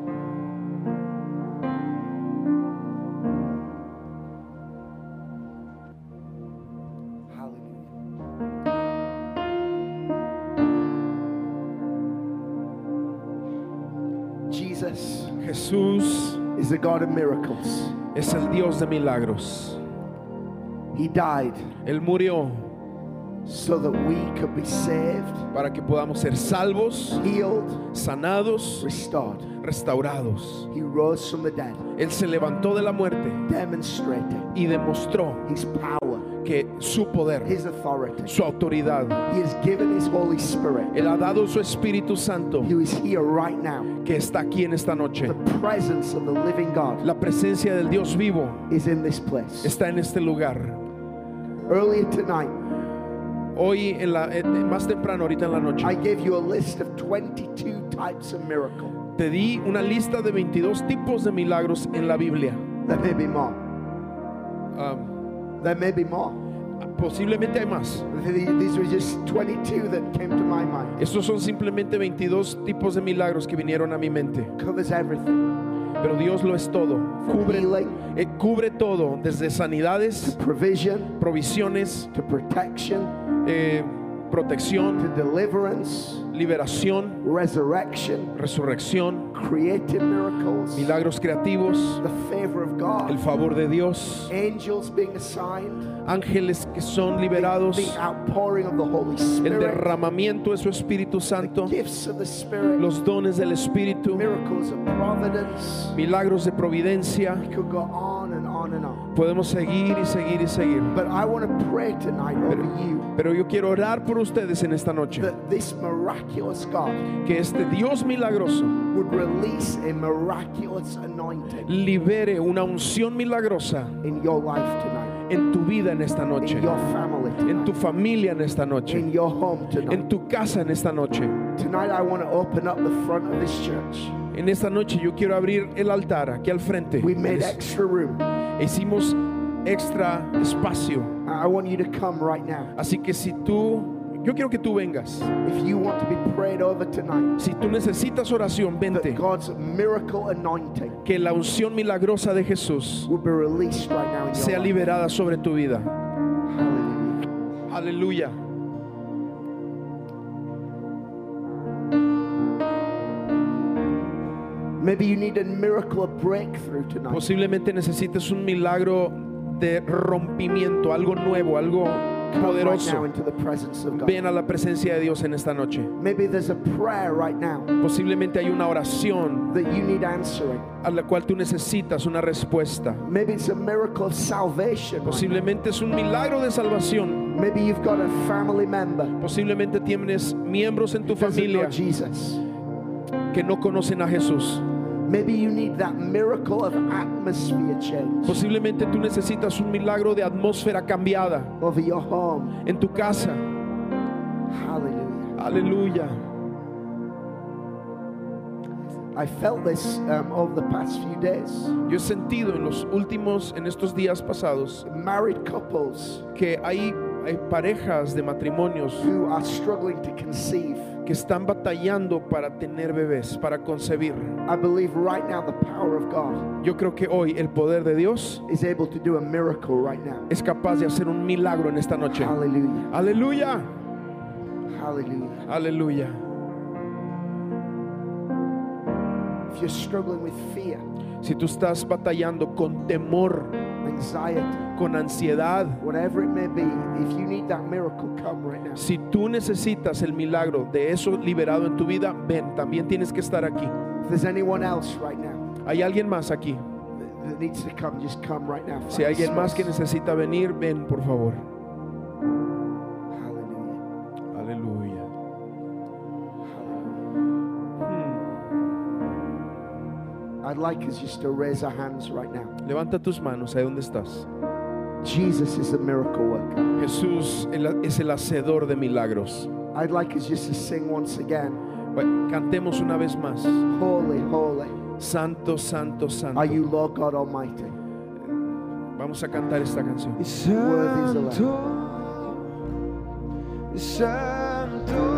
God of miracles. es el Dios de milagros. He died Él murió so that we could be saved, para que podamos ser salvos, healed, sanados, restored. restaurados. He rose from the dead, Él se levantó de la muerte y demostró his power, su poder, his authority. su autoridad, He has given his Holy Spirit, Él ha dado su Espíritu Santo who is here right now. que está aquí en esta noche. The presence of the living God La presencia del Dios vivo is in this place. está en este lugar. Earlier tonight, Hoy, en la, eh, más temprano, ahorita en la noche, I gave you a list of 22 types of miracle. te di una lista de 22 tipos de milagros en la Biblia. There may be more. Ah, There may be more. posiblemente hay más. These were just 22 that came to my mind. Estos son simplemente 22 tipos de milagros que vinieron a mi mente. Covers everything. Pero Dios lo es todo. Cubre, eh, cubre todo, desde sanidades, provision, provisiones, to protection, eh, to protección, deliverance, liberación, resurrection, resurrección, creative miracles, milagros creativos, the favor of el God, favor de Dios, angels being assigned, ángeles que son liberados, the outpouring of the Holy el Spirit, derramamiento de su Espíritu Santo, gifts of the Spirit, los dones del Espíritu, miracles of providence. milagros de providencia. We could go on on and on. Podemos seguir y seguir y seguir. But I want to pray tonight over you Pero yo quiero orar por ustedes en esta noche. that this miraculous God Que este Dios milagroso would release a miraculous anointing libere una unción milagrosa in your life tonight, en tu vida en esta noche, in your family en tu tonight, familia en esta in noche, your home en tonight. tu casa en esta noche. Tonight, I want to open up the front of this church. En esta noche yo quiero abrir el altar aquí al frente. We made extra room. Hicimos extra espacio. I want you to come right now. Así que si tú, yo quiero que tú vengas. If you want to be prayed over tonight, Si tú necesitas oración, vente. God's miracle anointing Que la unción milagrosa de Jesús will be released right now in sea life. liberada sobre tu vida. Aleluya. Maybe you need a miracle of breakthrough tonight. Posiblemente necesites un milagro de rompimiento, algo nuevo, algo poderoso. Ven a la presencia de Dios en esta noche. Maybe there's a prayer right now Posiblemente hay una oración that you need answering. a la cual tú necesitas una respuesta. Maybe it's a miracle of salvation. right now. Posiblemente es un milagro de salvación. Maybe you've got a family member Posiblemente tienes miembros en tu familia que no conocen a Jesús. Maybe you need that miracle of atmosphere change Posiblemente tú necesitas un milagro de atmósfera cambiada over your home. en tu casa. Hallelujah. Aleluya. I felt this um, over the past few days. Yo he sentido en los últimos, en estos días pasados, Married couples que hay, hay parejas de matrimonios who are struggling to conceive. que están batallando para tener bebés, para concebir. I believe right now the power of God Yo creo que hoy el poder de Dios is able to do a miracle right now. es capaz de hacer un milagro en esta noche. Aleluya, Hallelujah. aleluya. If you're struggling with fear, Si tú estás batallando con temor, anxiety, con ansiedad, whatever it may be, if you need that miracle, come right now. si tú necesitas el milagro de eso liberado en tu vida, ven, también tienes que estar aquí. If there's anyone else right now Hay alguien más aquí. that- needs to come, just come right now. Si hay alguien más que necesita venir, ven, por favor. I'd like us just to raise our hands right now. Levanta tus manos ahí donde estás. Jesus is the miracle worker. Jesús es el hacedor de milagros. I'd like us just to sing once again. Cantemos una vez más. Holy, holy Santo, santo, santo. are you, Lord God Almighty. Vamos a cantar esta canción. Lamb. Santo,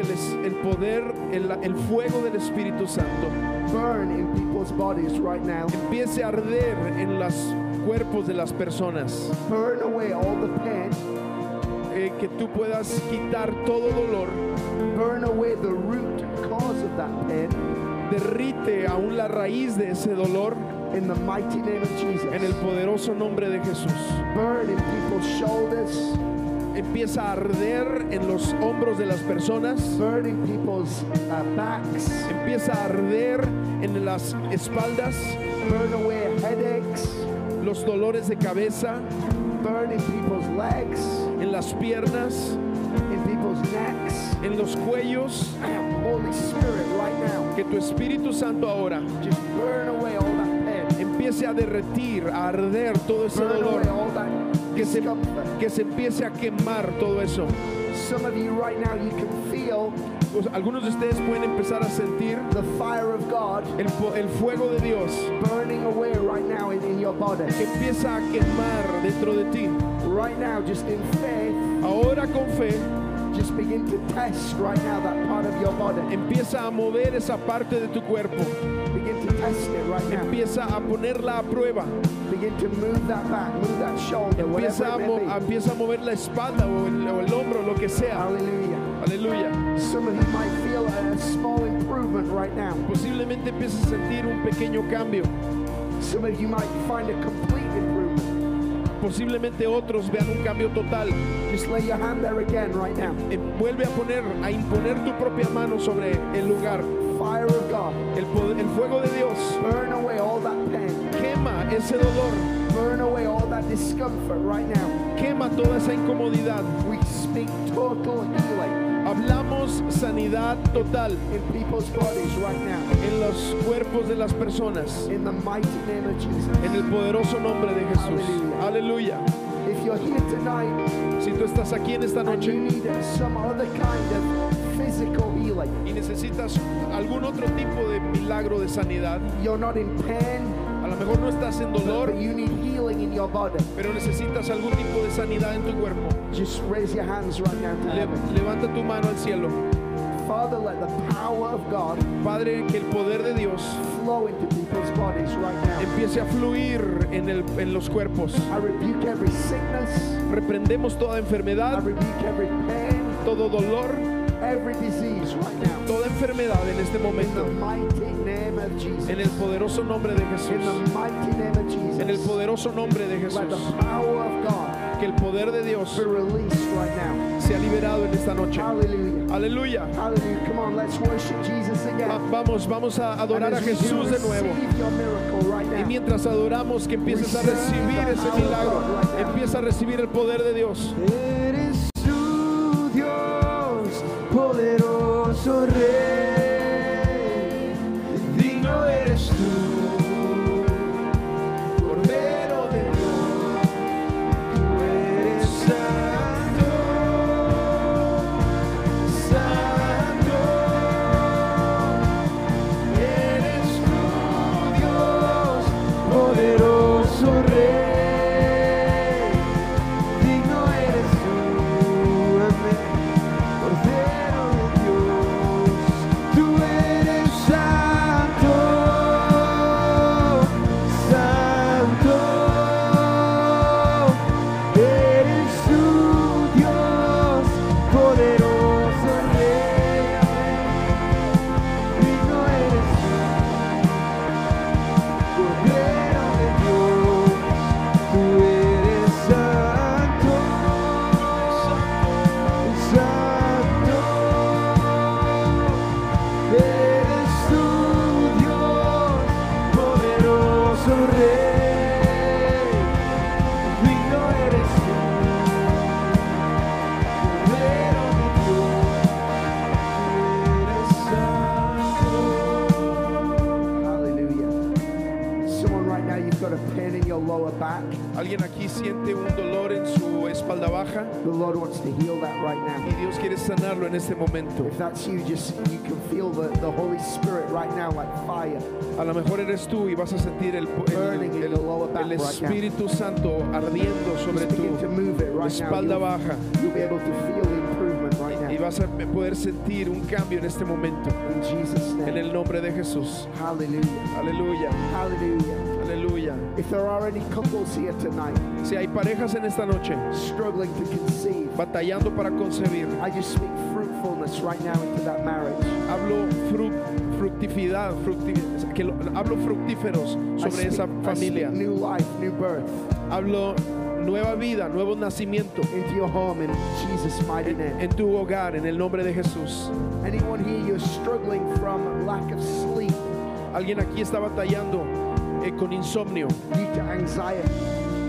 que les- el poder, el, el fuego del Espíritu Santo burn in people's bodies right now. empiece a arder en los cuerpos de las personas. Burn away all the pain. Eh, que tú puedas quitar todo dolor, Burn away the root cause of that pain derrite aún la raíz de ese dolor in the mighty name of Jesus. en el poderoso nombre de Jesús. Burn in people's shoulders. Empieza a arder en los hombros de las personas, Burn in people's uh, backs. empieza a arder en las espaldas, Burn away headaches. los dolores de cabeza, Burn in people's legs. en las piernas, In people's necks. en los cuellos. Holy Spirit, right now, Que tu Espíritu Santo ahora just burn away all that pain. empiece a derretir, a arder todo ese Burn dolor, away all that que se, que se empiece a quemar todo eso. Some of you right now, you can feel Pues, algunos de ustedes pueden empezar a sentir the fire of God el, el fuego de Dios burning away right now in, in your body. que empieza a quemar dentro de ti. Right now, just in faith, Ahora con fe just begin to test right now that part of your body. empieza a mover esa parte de tu cuerpo, test it right now. empieza a ponerla a prueba, Begin to move that back, move that shoulder, whatever empieza a, mo- empieza a mover la espalda o el, o el hombro, lo que sea. Aleluya. Some of you might feel a, a small improvement right now. Posiblemente empieces a sentir un pequeño cambio. Some of you might find a complete improvement. Posiblemente otros vean un cambio total. Just lay your hand there again right now. Eh, Vuelve a poner, a imponer tu propia mano sobre el lugar. Fire of God, El, poder- el fuego de Dios burn away all that pain. quema ese dolor, Burn away all that discomfort right now. quema toda esa incomodidad. We speak total healing Hablamos sanidad total in people's bodies right now. en los cuerpos de las personas. In the mighty name of Jesus. En el poderoso nombre de Jesús. Aleluya. If you're here tonight Si tú estás aquí en esta and you noche need some other kind of physical healing, y necesitas algún otro tipo de milagro de sanidad, you're not in pain, a lo mejor no estás en dolor, but you need healing in your body, pero necesitas algún tipo de sanidad en tu cuerpo. just raise your hands right now to Le- heaven. levanta tu mano al cielo. Father, let the power of God Padre, que el poder de Dios flow into people's bodies right now. empiece a fluir en, el, en los cuerpos. I rebuke every sickness, Reprendemos toda I enfermedad, rebuke every pain, todo dolor, every disease right now. toda enfermedad en este momento. En el poderoso nombre de Jesús. En el poderoso nombre de Jesús. Que el poder de Dios sea liberado en esta noche. Aleluya. Vamos, vamos a adorar a Jesús de nuevo. Y mientras adoramos, que empieces a recibir ese milagro. Empieza a recibir el poder de Dios. Siente un dolor en su espalda baja? The Lord wants to heal that right now. Y Dios quiere sanarlo en este momento. If that's you, just you can feel the, the Holy Spirit right now like fire. A lo mejor eres tú y vas a sentir el, el- Burning in el- the lower back el right now. Espíritu Santo ardiendo sobre Just tu begin to move it right now. espalda You'll, baja you'll be able to feel the improvement right y now. vas a poder sentir un cambio en este momento. In Jesus' En name. el nombre de Jesús. Hallelujah. Aleluya, Hallelujah. If there are any couples here tonight Si hay parejas en esta noche struggling to conceive, batallando para concebir, I just speak fruitfulness right now into that marriage. hablo fru- fructividad, fructi- que lo- hablo fructíferos sobre speak, esa I speak familia. new life, new birth Hablo nueva vida, nuevo nacimiento into your home in Jesus' mighty name. en tu hogar, en el nombre de Jesús. Anyone here you're struggling from lack of sleep Alguien aquí está batallando con insomnio.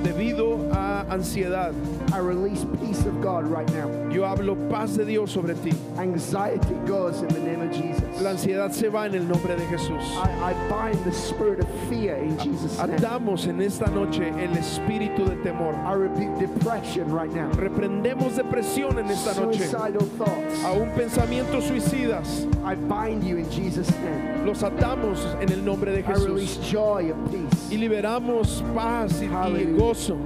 Debido a ansiedad. I release peace of God right now. Yo hablo paz de Dios sobre ti. Anxiety goes in the name of Jesus. La ansiedad se va en el nombre de Jesús. I, I bind the spirit of fear in Jesus' name. Atamos en esta noche el espíritu de temor. I rebuke depression right now. Reprendemos depresión en esta noche. Suicidal thoughts. Aún pensamientos suicidas. I bind you in Jesus' name. Los atamos en el nombre de I release Jesús. joy and peace. Y liberamos paz y, gozo.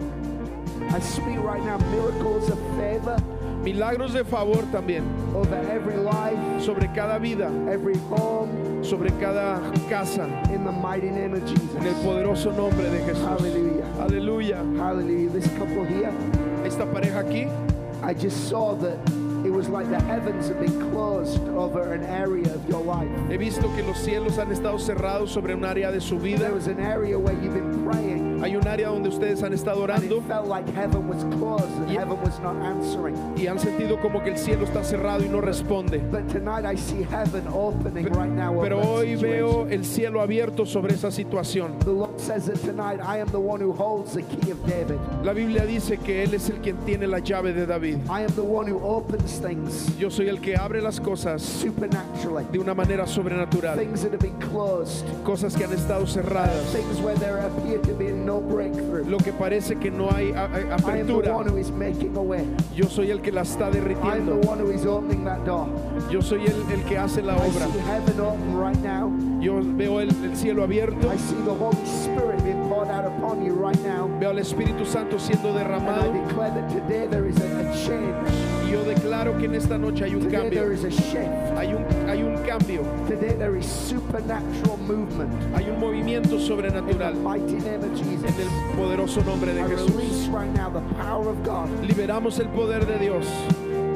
I speak right now miracles of favor Milagros de favor también over every life, sobre cada vida, every home, sobre cada casa. in the mighty name of Jesus. En el poderoso nombre de Jesús. Hallelujah. Aleluya. Hallelujah. This couple here, Esta pareja aquí, I just saw that it was like the heavens have been closed over an area of your life. he visto que los cielos han estado cerrados sobre un área de su vida. There was an area where you've been praying Hay un área donde ustedes han estado and orando y han sentido como que el cielo está cerrado y no responde. Pero hoy veo el cielo abierto sobre esa situación. La Biblia dice que Él es el quien tiene la llave de David. Yo soy el que abre las cosas de una manera sobrenatural. Cosas que han estado cerradas. No breakthrough. Lo que parece que no hay a- a- I am the apertura. one who is making a way. Yo soy el que la está I am the derritiendo. one who is opening that door. Yo soy el, el que hace la I obra. see heaven open right now. Yo veo el, el cielo abierto. I see the Holy Spirit being poured out upon you right now. Veo al Espíritu Santo siendo derramado. declare that today there is a, a change. Y yo declaro que en esta noche hay un Today there cambio. un, hay un cambio. Today there is supernatural movement. Hay un movimiento In the sobrenatural mighty name of en el poderoso nombre de I Jesús. release right now the power of God. Liberamos el poder de Dios.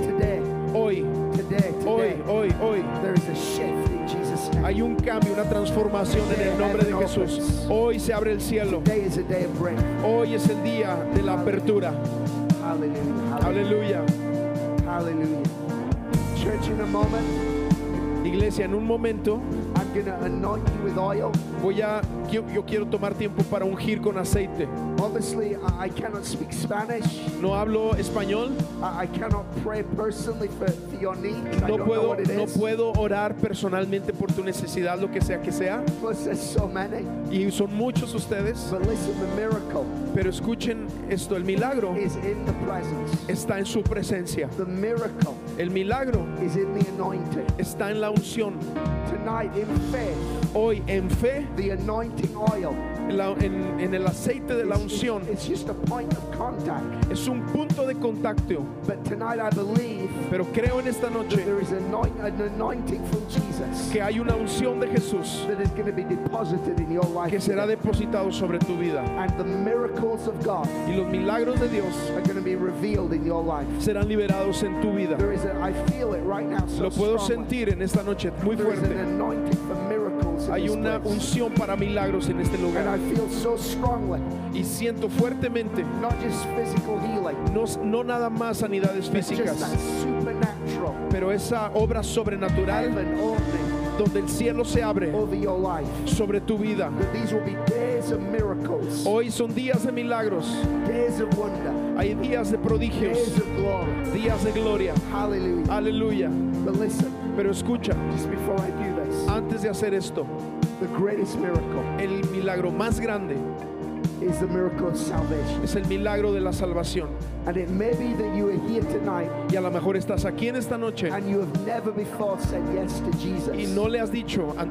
Today, Hoy, today, hoy, today. hoy, hoy. There is a shift in Jesus' name. Hay un cambio, una transformación en el nombre de Jesús. Hoy se abre el cielo. Today is a day of. Hoy es el día de la apertura. Hallelujah. Aleluya. Hallelujah. Church, in a moment, Iglesia, en un momento I'm anoint you with oil. voy a, yo, yo quiero tomar tiempo para ungir con aceite. Obviously, I cannot speak Spanish. No hablo español, I I cannot pray personally for, for your no puedo, no is. puedo orar personalmente por tu necesidad, lo que sea que sea. Plus, so many. Y son muchos ustedes, But listen, the miracle pero escuchen esto, el milagro is in the presence. está en su presencia. The miracle El milagro is in the anointing. está en la unción. Tonight, in faith, Hoy en fe, the anointing oil en, la- en- en el aceite de la unción, it's just a point of contact. es un punto de contacto. But tonight, I believe Pero creo en esta noche there is anoint, an anointing from Jesus que hay una unción de Jesús that is going to be deposited in your life. que será depositado sobre tu vida. And the miracles of God Y los milagros de Dios are going to be revealed in your life. serán liberados en tu vida. There is a, I feel it right now so Lo puedo strongly. sentir en esta noche muy There is an fuerte. anointing in Hay this una place. unción para milagros en este And I lugar. feel so strongly, Y siento fuertemente, not just physical healing, no, no nada más sanidades but just físicas, supernatural pero esa obra sobrenatural heaven opening donde el cielo se abre over your life. sobre tu vida. That these will be days of miracles, Hoy son días de milagros, days of wonder, hay días de prodigios, days of glory. días de gloria. Hallelujah. Aleluya. But listen, Pero escucha, just before I do this, antes de hacer esto, the greatest miracle el milagro más grande is the miracle of salvation. es el milagro de la salvación. And it may be that you are here tonight Y a lo mejor estás aquí en esta noche and you have never before said yes to Jesus y no le has dicho, an-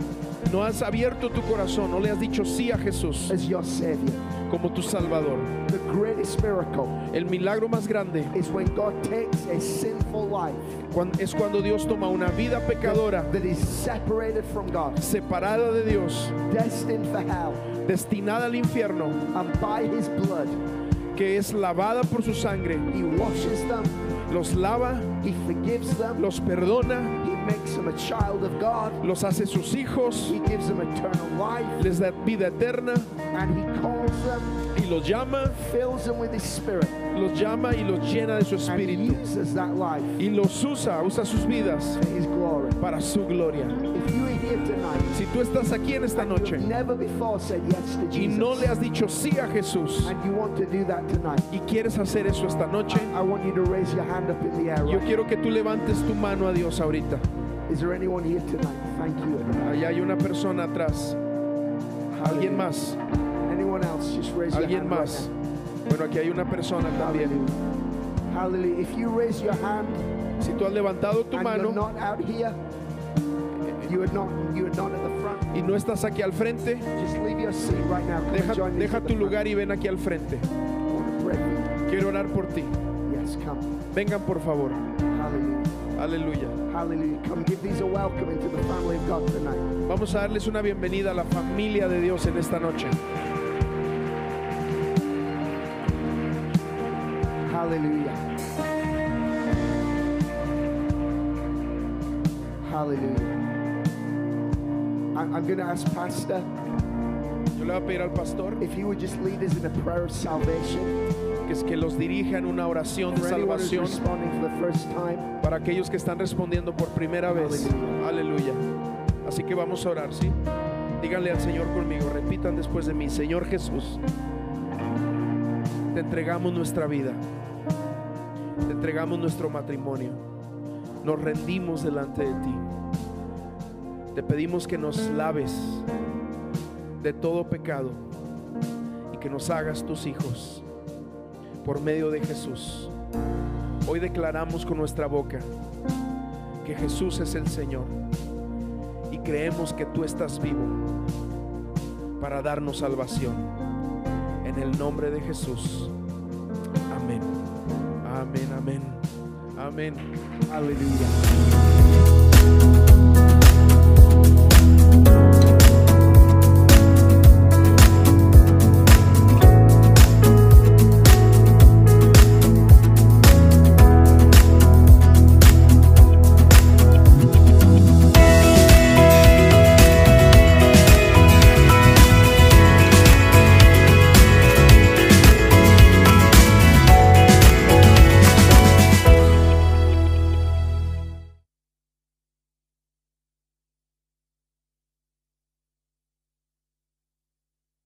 no has abierto tu corazón, no le has dicho sí a Jesús as your Savior. como tu Salvador. The greatest miracle El milagro más grande is when God takes a sinful life cuan- es cuando Dios toma una vida pecadora that is separated from God, separada de Dios, destined for hell, destinada al infierno, and by His blood, que es lavada por su sangre, He washes them, los lava, He forgives them, los perdona, He makes them a child of God, los hace sus hijos, He gives them eternal life, les da vida eterna and He calls them, y los llama, fills them with His Spirit, los llama y los llena de su and espíritu uses that life y los usa, usa sus vidas for His glory. para su gloria. If you are here tonight, Si tú estás aquí en esta and noche never before said yes to y Jesus, no le has dicho sí a Jesús and you want to do that tonight, y quieres hacer eso esta noche, I want you to raise your hand up in the air. yo right quiero que tú levantes tu mano a Dios ahorita. now. Is there anyone here tonight? Thank you. Allá hay una persona atrás. ¿Alguien más? Anyone else? Just raise your ¿Alguien hand más? right Bueno, aquí hay una persona también. Hallelujah. Hallelujah. If you raise your hand Si tú has levantado tu mano not out here, you are not you are not at the front. y no estás aquí al frente, Just leave your seat right now. Come deja, deja tu lugar y ven aquí al frente. Quiero orar por ti. Yes, come. Vengan por favor. Aleluya. Vamos a darles una bienvenida a la familia de Dios en esta noche. Hallelujah. Hallelujah. I'm going to ask Pastor Yo le voy a pedir al pastor if he would just lead us in a prayer of salvation que es que los dirija en una oración de for anyone who's salvación responding for the first time. para aquellos que están respondiendo por primera vez. Aleluya. Así que vamos a orar, ¿sí? Díganle al Señor conmigo, repitan después de mí, Señor Jesús, te entregamos nuestra vida, entregamos nuestro matrimonio, nos rendimos delante de ti. Te pedimos que nos laves de todo pecado y que nos hagas tus hijos por medio de Jesús. Hoy declaramos con nuestra boca que Jesús es el Señor y creemos que tú estás vivo para darnos salvación. En el nombre de Jesús. Amén. Aleluya.